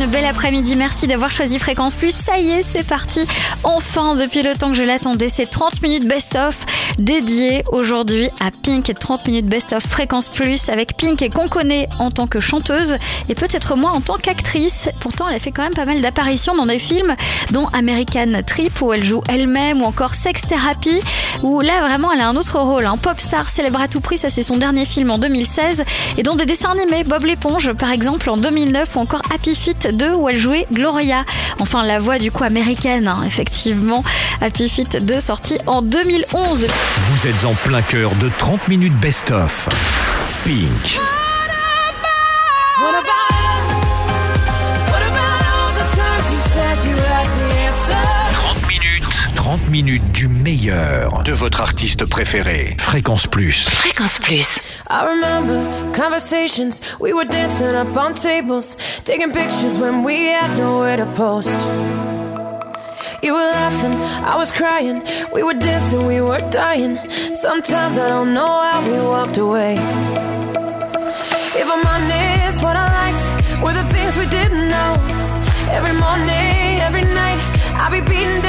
une belle après-midi. Merci d'avoir choisi Fréquence Plus. Ça y est, c'est parti. Enfin, depuis le temps que je l'attendais, c'est 30 minutes best-of dédié aujourd'hui à Pink et 30 minutes best-of Fréquence Plus avec Pink et qu'on connaît en tant que chanteuse et peut-être moins en tant qu'actrice. Pourtant, elle a fait quand même pas mal d'apparitions dans des films dont American Trip où elle joue elle-même ou encore Sex Therapy où là vraiment elle a un autre rôle. Un pop star célèbre à tout prix, ça c'est son dernier film en 2016 et dont des dessins animés Bob l'éponge par exemple en 2009 ou encore Happy Feet 2 où elle jouait Gloria. Enfin la voix du coup américaine hein, effectivement. Happy Feet 2 sorti en 2011. Vous êtes en plein cœur de 30 minutes best-of. Pink. 30 minutes du meilleur de votre artiste préféré. Fréquence Plus. Fréquence Plus. I remember conversations, we were dancing up on tables, taking pictures when we had nowhere to post. You were laughing, I was crying, we were dancing, we were dying. Sometimes I don't know how we walked away. If I'm honest, what I liked were the things we didn't know. Every morning, every night, I'll be beating down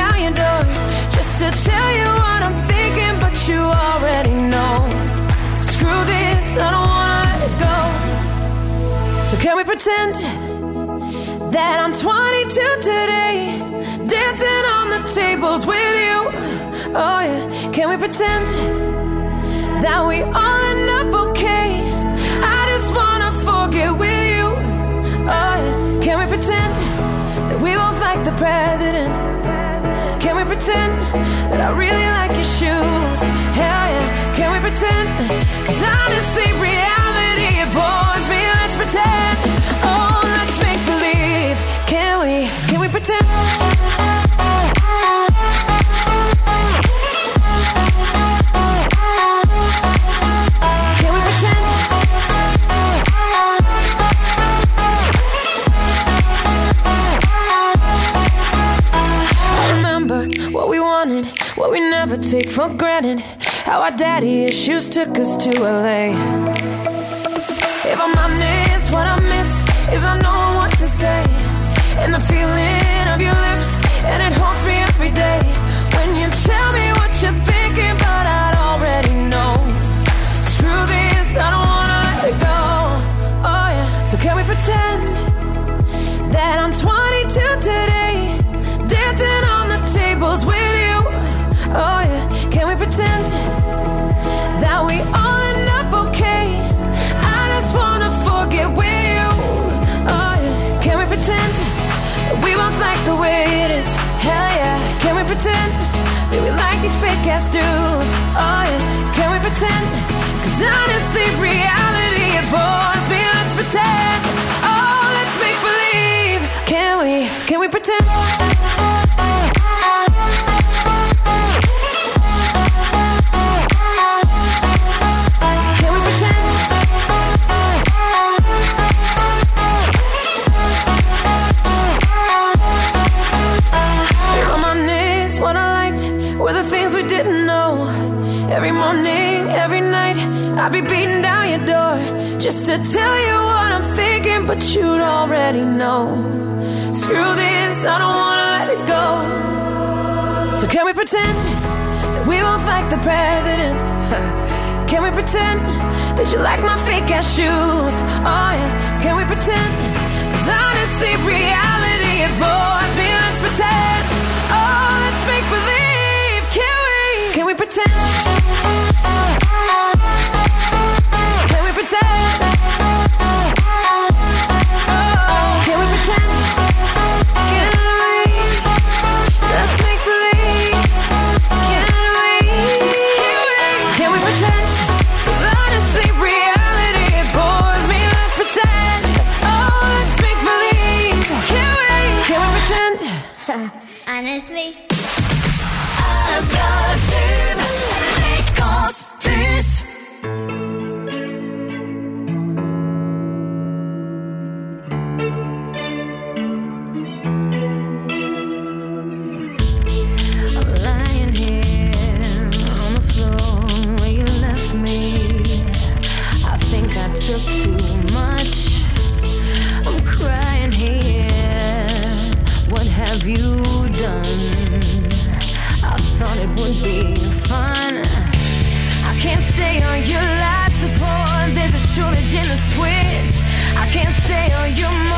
can we pretend that I'm 22 today, dancing on the tables with you? Oh yeah, can we pretend that we all end up okay? I just wanna forget with you. Oh yeah, can we pretend that we both like the president? Can we pretend that I really like your shoes? Hell yeah, can we pretend? Cause honestly, reality it bores me. Let's pretend. Oh, let's make believe. Can we? Can we pretend? How our daddy issues took us to LA. If I'm honest, what I miss is I know what to say. And the feeling ass dudes? Oh yeah, can we pretend? Cause honestly, reality it bores me. Let's pretend. Oh, let's make believe. Can we? Can we pretend? But you'd already know. Screw this, I don't wanna let it go. So can we pretend that we both like the president? Can we pretend that you like my fake ass shoes? Oh yeah, can we pretend? Cause honestly, reality it bores me. Let's pretend. Oh, let's make believe. Can we? Can we pretend? can't stay on your mind.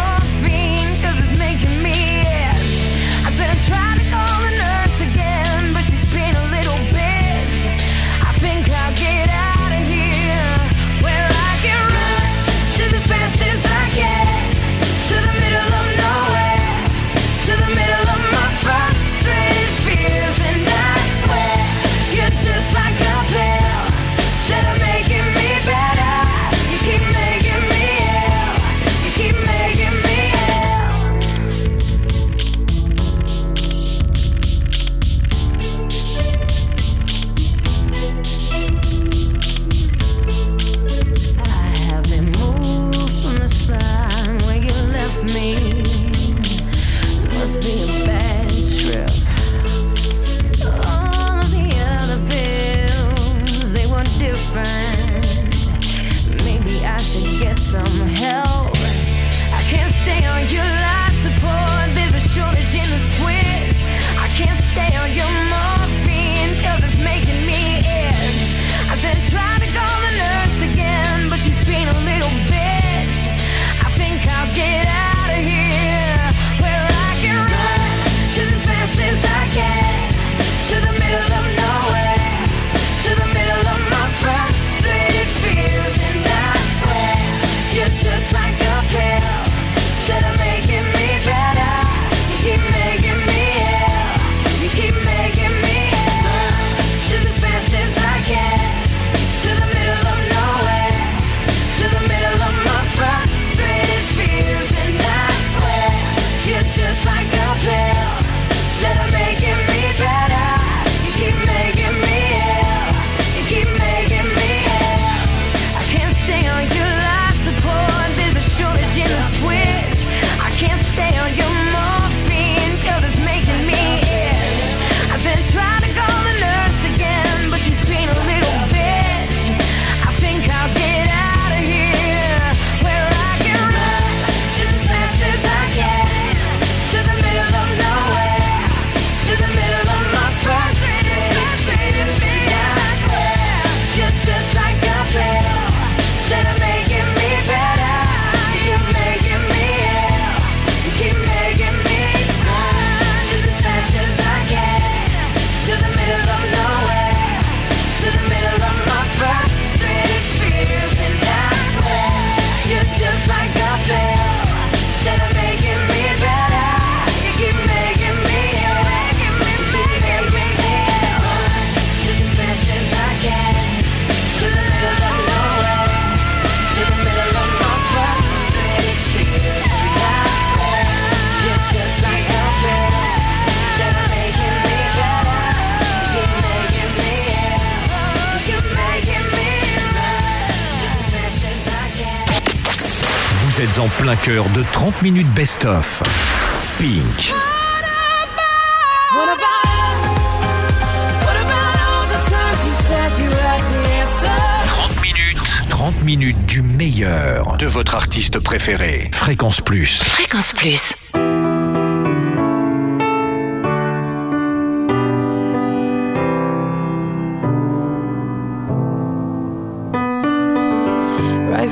en plein cœur de 30 minutes best-of. Pink. minutes du meilleur de votre artiste préféré. Fréquence Plus. Fréquence Plus.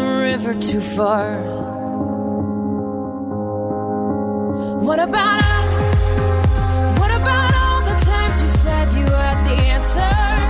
River too far. What about us? What about all the times you said you had the answers?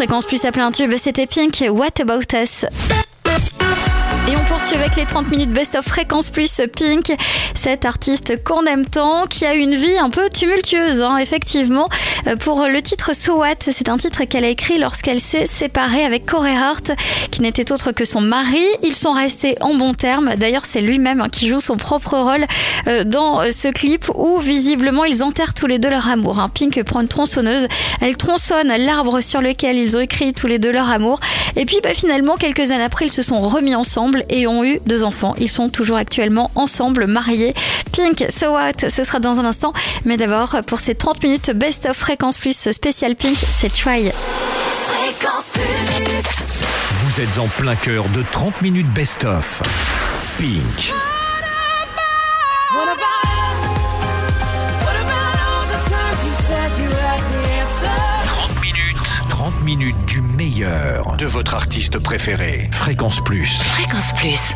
Fréquence plus à plein tube, c'était Pink, What About Us? Et on poursuit avec les 30 minutes Best of Fréquence Plus Pink, cette artiste qu'on aime tant, qui a une vie un peu tumultueuse, hein, effectivement. Euh, Pour le titre So What, c'est un titre qu'elle a écrit lorsqu'elle s'est séparée avec Corey Hart, qui n'était autre que son mari. Ils sont restés en bons termes. D'ailleurs, c'est lui-même hein, qui joue son propre rôle euh, dans ce clip où visiblement ils enterrent tous les deux leur amour. hein. Pink prend une tronçonneuse, elle tronçonne l'arbre sur lequel ils ont écrit tous les deux leur amour. Et puis bah, finalement, quelques années après, ils se sont remis ensemble et ont eu deux enfants. Ils sont toujours actuellement ensemble, mariés. Pink, So What, ce sera dans un instant. Mais d'abord, pour ces 30 minutes Best of Fréquence Plus spécial Pink, c'est Try. Fréquence plus. Vous êtes en plein cœur de 30 minutes best-of. Pink. What about? us? 7 minutes du meilleur de votre artiste préféré. Fréquence Plus. Fréquence Plus.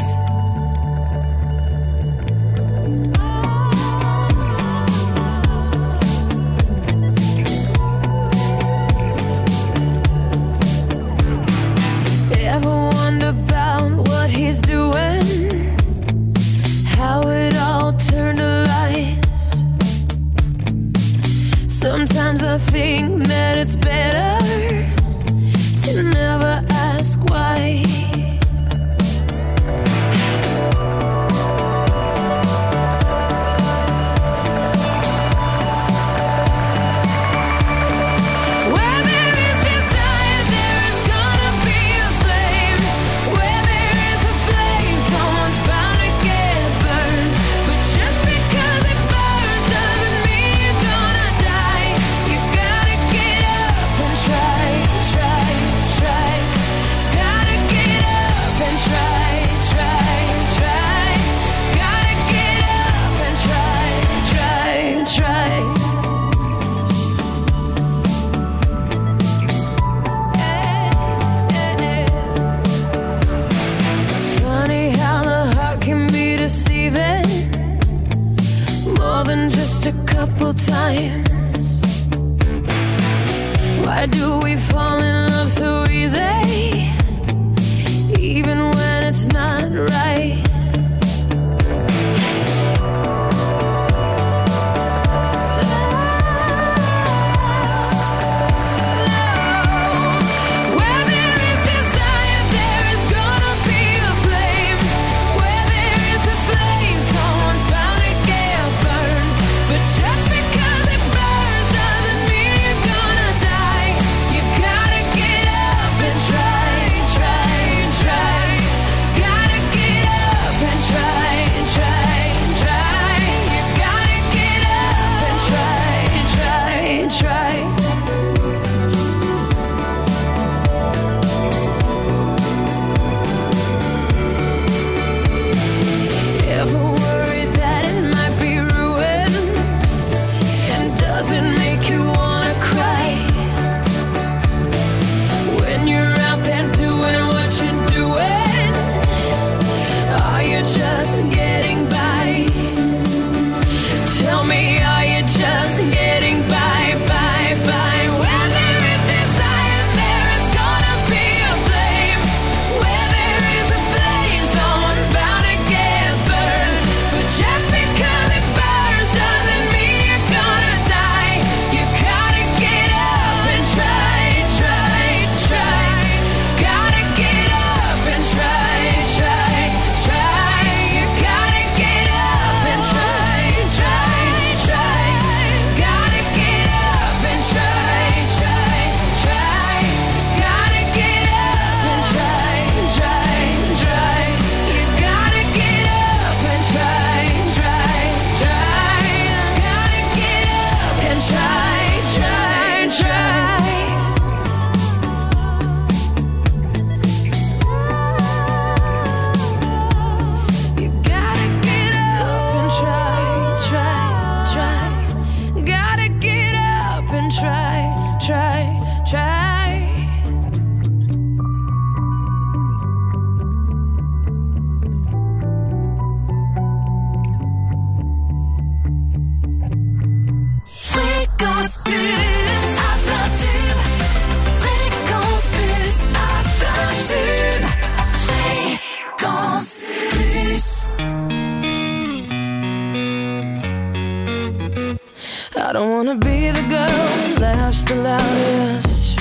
I don't wanna be the girl who laughs the loudest.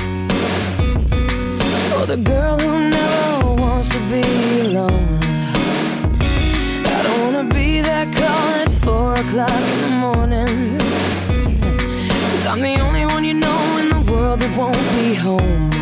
Or the girl who never wants to be alone. I don't wanna be that call at four o'clock in the morning. Cause I'm the only one you know in the world that won't be home.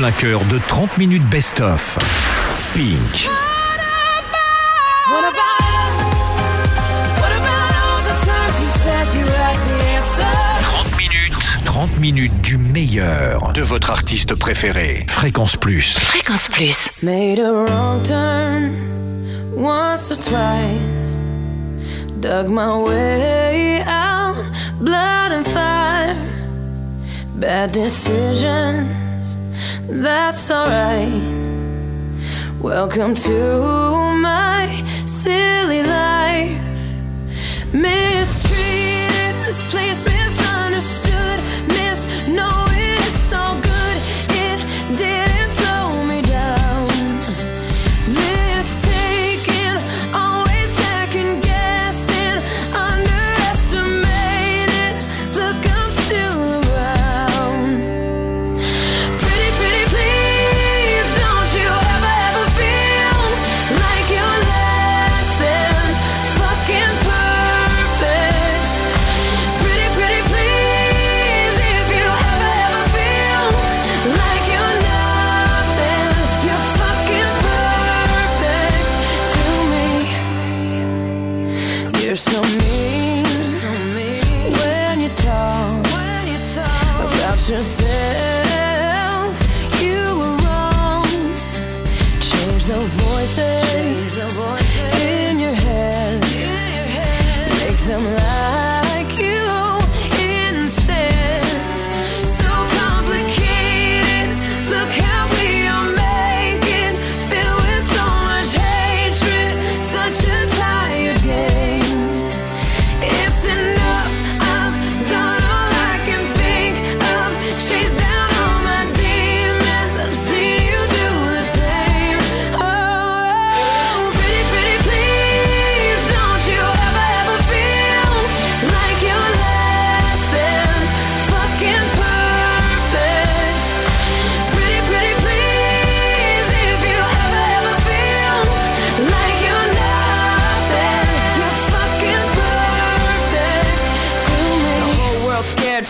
Plein cœur de 30 minutes best-of. Pink. What about us? What about all the times you said you had the answer? 30 minutes. 30 minutes du meilleur de votre artiste préféré. Fréquence Plus. Fréquence Plus. Made a wrong turn once or twice. Dug my way out, blood and fire. Bad decisions, that's alright. Welcome to my silly life. Mistreated, misplaced, misunderstood, You're so mean, when you talk about yourself. You were wrong. Change the voices in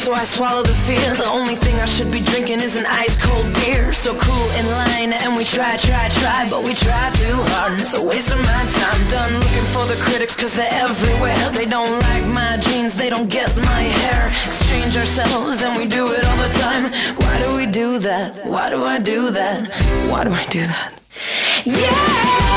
so I swallow the fear. The only thing I should be drinking is an ice cold beer. So cool in line, and we try, try, try, but we try too hard, and it's a waste of my time. Done looking for the critics, cause they're everywhere. They don't like my jeans, they don't get my hair. Exchange ourselves, and we do it all the time. Why do we do that? Why do I do that? Why do I do that? Like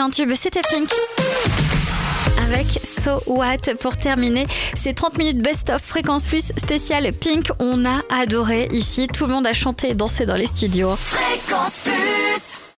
un tube, c'était Pink avec So What pour terminer ces 30 minutes Best of Fréquence Plus spécial Pink. On a adoré ici, tout le monde a chanté et dansé dans les studios. Fréquence Plus